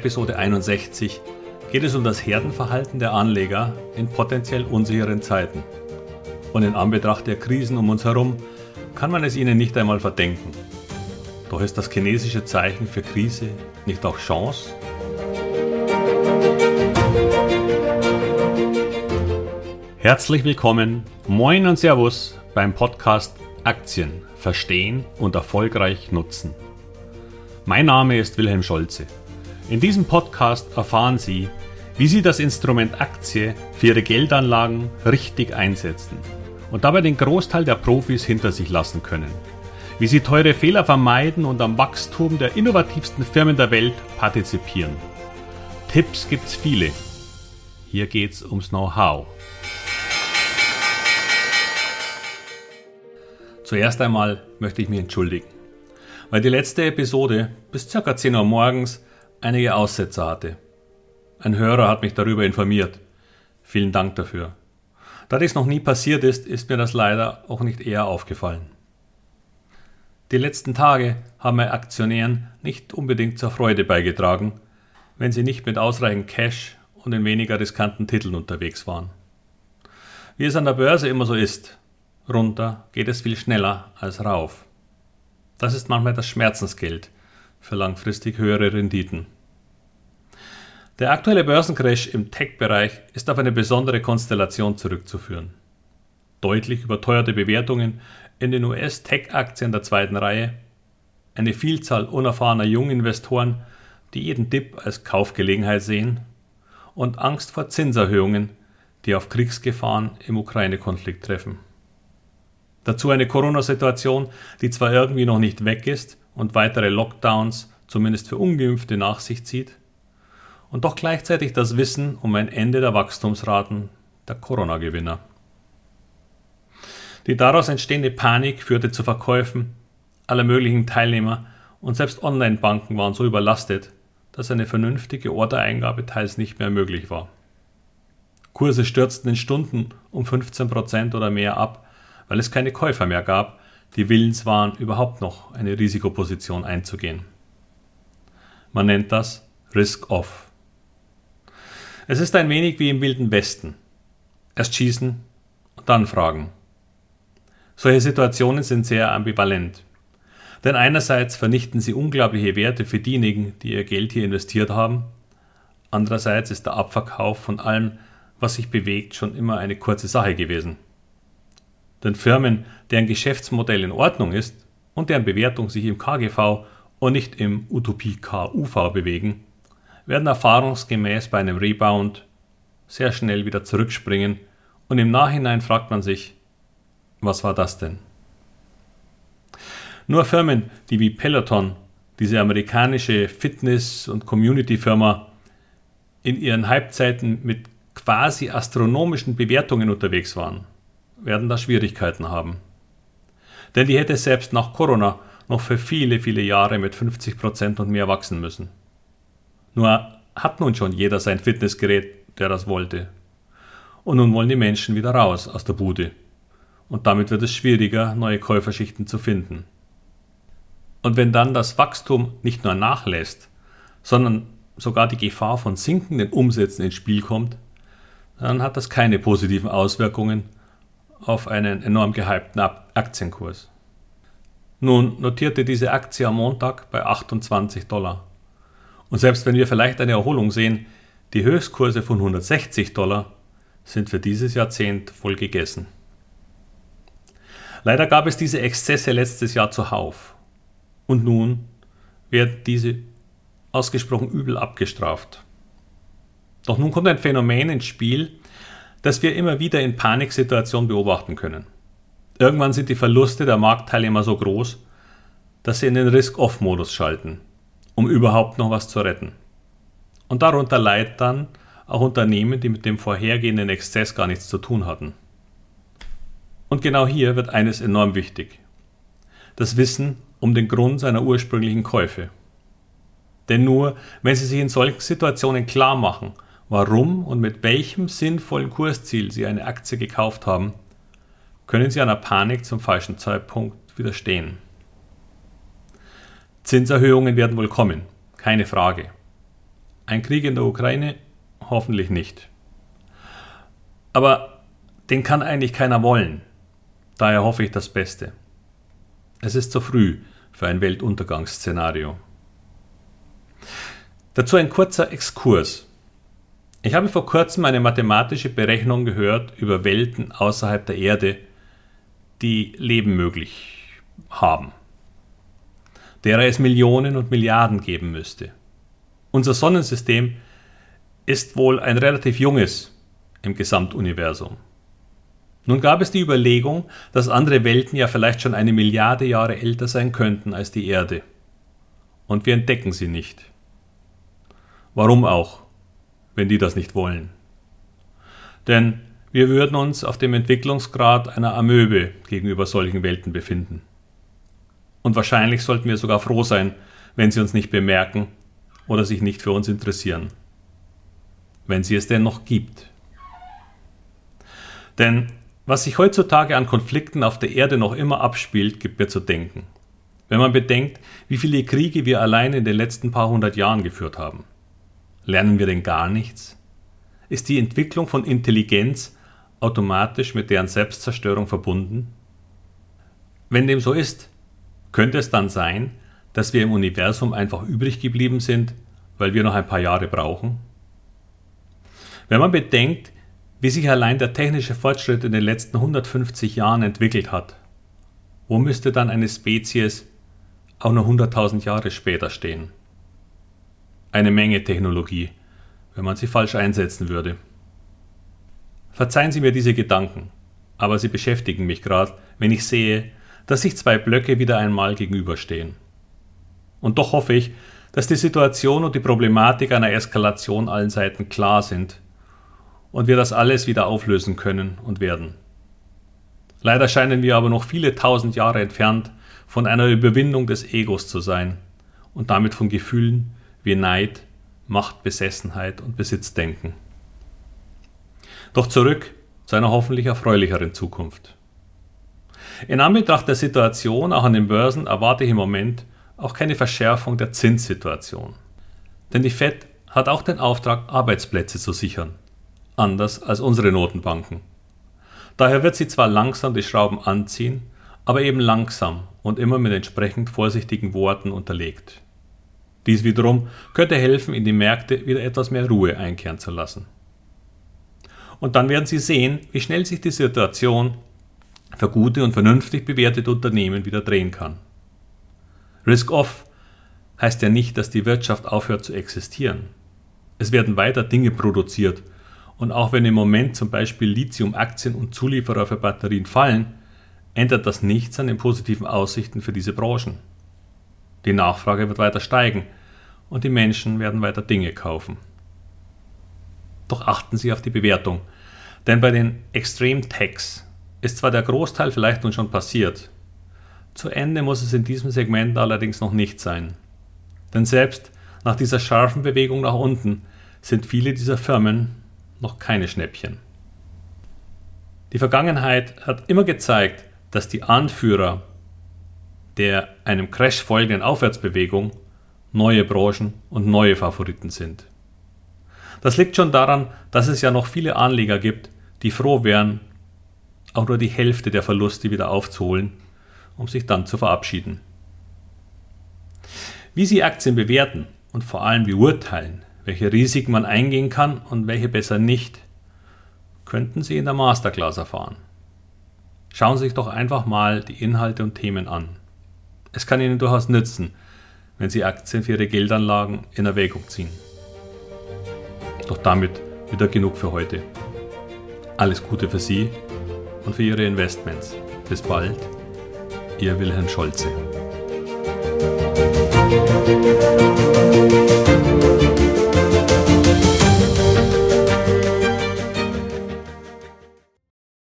Episode 61 geht es um das Herdenverhalten der Anleger in potenziell unsicheren Zeiten. Und in Anbetracht der Krisen um uns herum kann man es ihnen nicht einmal verdenken. Doch ist das chinesische Zeichen für Krise nicht auch Chance? Herzlich willkommen, moin und Servus beim Podcast Aktien verstehen und erfolgreich nutzen. Mein Name ist Wilhelm Scholze. In diesem Podcast erfahren Sie, wie Sie das Instrument Aktie für Ihre Geldanlagen richtig einsetzen und dabei den Großteil der Profis hinter sich lassen können. Wie Sie teure Fehler vermeiden und am Wachstum der innovativsten Firmen der Welt partizipieren. Tipps gibt's viele. Hier geht's ums Know-how. Zuerst einmal möchte ich mich entschuldigen, weil die letzte Episode bis ca. 10 Uhr morgens einige Aussetzer hatte. Ein Hörer hat mich darüber informiert. Vielen Dank dafür. Da dies noch nie passiert ist, ist mir das leider auch nicht eher aufgefallen. Die letzten Tage haben bei Aktionären nicht unbedingt zur Freude beigetragen, wenn sie nicht mit ausreichend Cash und in weniger riskanten Titeln unterwegs waren. Wie es an der Börse immer so ist, runter geht es viel schneller als rauf. Das ist manchmal das Schmerzensgeld für langfristig höhere Renditen. Der aktuelle Börsencrash im Tech-Bereich ist auf eine besondere Konstellation zurückzuführen. Deutlich überteuerte Bewertungen in den US-Tech-Aktien der zweiten Reihe, eine Vielzahl unerfahrener Junginvestoren, die jeden Dip als Kaufgelegenheit sehen, und Angst vor Zinserhöhungen, die auf Kriegsgefahren im Ukraine-Konflikt treffen. Dazu eine Corona-Situation, die zwar irgendwie noch nicht weg ist und weitere Lockdowns zumindest für ungeimpfte nach sich zieht, und doch gleichzeitig das Wissen um ein Ende der Wachstumsraten der Corona-Gewinner. Die daraus entstehende Panik führte zu Verkäufen aller möglichen Teilnehmer und selbst Online-Banken waren so überlastet, dass eine vernünftige Ordereingabe teils nicht mehr möglich war. Kurse stürzten in Stunden um 15% oder mehr ab, weil es keine Käufer mehr gab, die willens waren, überhaupt noch eine Risikoposition einzugehen. Man nennt das Risk-Off. Es ist ein wenig wie im Wilden Westen. Erst schießen und dann fragen. Solche Situationen sind sehr ambivalent. Denn einerseits vernichten sie unglaubliche Werte für diejenigen, die ihr Geld hier investiert haben. Andererseits ist der Abverkauf von allem, was sich bewegt, schon immer eine kurze Sache gewesen. Denn Firmen, deren Geschäftsmodell in Ordnung ist und deren Bewertung sich im KGV und nicht im Utopie KUV bewegen, werden erfahrungsgemäß bei einem Rebound sehr schnell wieder zurückspringen und im Nachhinein fragt man sich, was war das denn? Nur Firmen, die wie Peloton, diese amerikanische Fitness- und Community-Firma, in ihren Halbzeiten mit quasi astronomischen Bewertungen unterwegs waren, werden da Schwierigkeiten haben. Denn die hätte selbst nach Corona noch für viele, viele Jahre mit 50% und mehr wachsen müssen. Nur hat nun schon jeder sein Fitnessgerät, der das wollte. Und nun wollen die Menschen wieder raus aus der Bude. Und damit wird es schwieriger, neue Käuferschichten zu finden. Und wenn dann das Wachstum nicht nur nachlässt, sondern sogar die Gefahr von sinkenden Umsätzen ins Spiel kommt, dann hat das keine positiven Auswirkungen auf einen enorm gehypten Aktienkurs. Nun notierte diese Aktie am Montag bei 28 Dollar. Und selbst wenn wir vielleicht eine Erholung sehen, die Höchstkurse von 160 Dollar sind für dieses Jahrzehnt voll gegessen. Leider gab es diese Exzesse letztes Jahr zuhauf. Und nun werden diese ausgesprochen übel abgestraft. Doch nun kommt ein Phänomen ins Spiel, das wir immer wieder in Paniksituationen beobachten können. Irgendwann sind die Verluste der Marktteilnehmer so groß, dass sie in den Risk-Off-Modus schalten um überhaupt noch was zu retten. Und darunter leiden dann auch Unternehmen, die mit dem vorhergehenden Exzess gar nichts zu tun hatten. Und genau hier wird eines enorm wichtig. Das Wissen um den Grund seiner ursprünglichen Käufe. Denn nur wenn Sie sich in solchen Situationen klar machen, warum und mit welchem sinnvollen Kursziel Sie eine Aktie gekauft haben, können Sie einer Panik zum falschen Zeitpunkt widerstehen. Zinserhöhungen werden wohl kommen, keine Frage. Ein Krieg in der Ukraine? Hoffentlich nicht. Aber den kann eigentlich keiner wollen. Daher hoffe ich das Beste. Es ist zu früh für ein Weltuntergangsszenario. Dazu ein kurzer Exkurs. Ich habe vor kurzem eine mathematische Berechnung gehört über Welten außerhalb der Erde, die Leben möglich haben, derer es Millionen und Milliarden geben müsste. Unser Sonnensystem ist wohl ein relativ junges im Gesamtuniversum. Nun gab es die Überlegung, dass andere Welten ja vielleicht schon eine Milliarde Jahre älter sein könnten als die Erde. Und wir entdecken sie nicht. Warum auch, wenn die das nicht wollen? Denn wir würden uns auf dem Entwicklungsgrad einer Amöbe gegenüber solchen Welten befinden. Und wahrscheinlich sollten wir sogar froh sein, wenn sie uns nicht bemerken oder sich nicht für uns interessieren. Wenn sie es denn noch gibt. Denn was sich heutzutage an Konflikten auf der Erde noch immer abspielt, gibt mir zu denken. Wenn man bedenkt, wie viele Kriege wir allein in den letzten paar hundert Jahren geführt haben. Lernen wir denn gar nichts? Ist die Entwicklung von Intelligenz automatisch mit deren Selbstzerstörung verbunden? Wenn dem so ist, könnte es dann sein, dass wir im Universum einfach übrig geblieben sind, weil wir noch ein paar Jahre brauchen? Wenn man bedenkt, wie sich allein der technische Fortschritt in den letzten 150 Jahren entwickelt hat, wo müsste dann eine Spezies auch nur 100.000 Jahre später stehen? Eine Menge Technologie, wenn man sie falsch einsetzen würde. Verzeihen Sie mir diese Gedanken, aber sie beschäftigen mich gerade, wenn ich sehe, dass sich zwei Blöcke wieder einmal gegenüberstehen. Und doch hoffe ich, dass die Situation und die Problematik einer Eskalation allen Seiten klar sind und wir das alles wieder auflösen können und werden. Leider scheinen wir aber noch viele tausend Jahre entfernt von einer Überwindung des Egos zu sein und damit von Gefühlen wie Neid, Machtbesessenheit und Besitzdenken. Doch zurück zu einer hoffentlich erfreulicheren Zukunft. In Anbetracht der Situation auch an den Börsen erwarte ich im Moment auch keine Verschärfung der Zinssituation. Denn die Fed hat auch den Auftrag, Arbeitsplätze zu sichern anders als unsere Notenbanken. Daher wird sie zwar langsam die Schrauben anziehen, aber eben langsam und immer mit entsprechend vorsichtigen Worten unterlegt. Dies wiederum könnte helfen, in die Märkte wieder etwas mehr Ruhe einkehren zu lassen. Und dann werden Sie sehen, wie schnell sich die Situation für gute und vernünftig bewertete Unternehmen wieder drehen kann. Risk-off heißt ja nicht, dass die Wirtschaft aufhört zu existieren. Es werden weiter Dinge produziert und auch wenn im Moment zum Beispiel Lithium-Aktien und Zulieferer für Batterien fallen, ändert das nichts an den positiven Aussichten für diese Branchen. Die Nachfrage wird weiter steigen und die Menschen werden weiter Dinge kaufen. Doch achten Sie auf die Bewertung, denn bei den Extreme Techs ist zwar der Großteil vielleicht nun schon passiert, zu Ende muss es in diesem Segment allerdings noch nicht sein. Denn selbst nach dieser scharfen Bewegung nach unten sind viele dieser Firmen noch keine Schnäppchen. Die Vergangenheit hat immer gezeigt, dass die Anführer der einem Crash folgenden Aufwärtsbewegung neue Branchen und neue Favoriten sind. Das liegt schon daran, dass es ja noch viele Anleger gibt, die froh wären, auch nur die Hälfte der Verluste wieder aufzuholen, um sich dann zu verabschieden. Wie Sie Aktien bewerten und vor allem beurteilen, welche Risiken man eingehen kann und welche besser nicht, könnten Sie in der Masterclass erfahren. Schauen Sie sich doch einfach mal die Inhalte und Themen an. Es kann Ihnen durchaus nützen, wenn Sie Aktien für Ihre Geldanlagen in Erwägung ziehen. Doch damit wieder genug für heute. Alles Gute für Sie und für Ihre Investments. Bis bald, Ihr Wilhelm Scholze.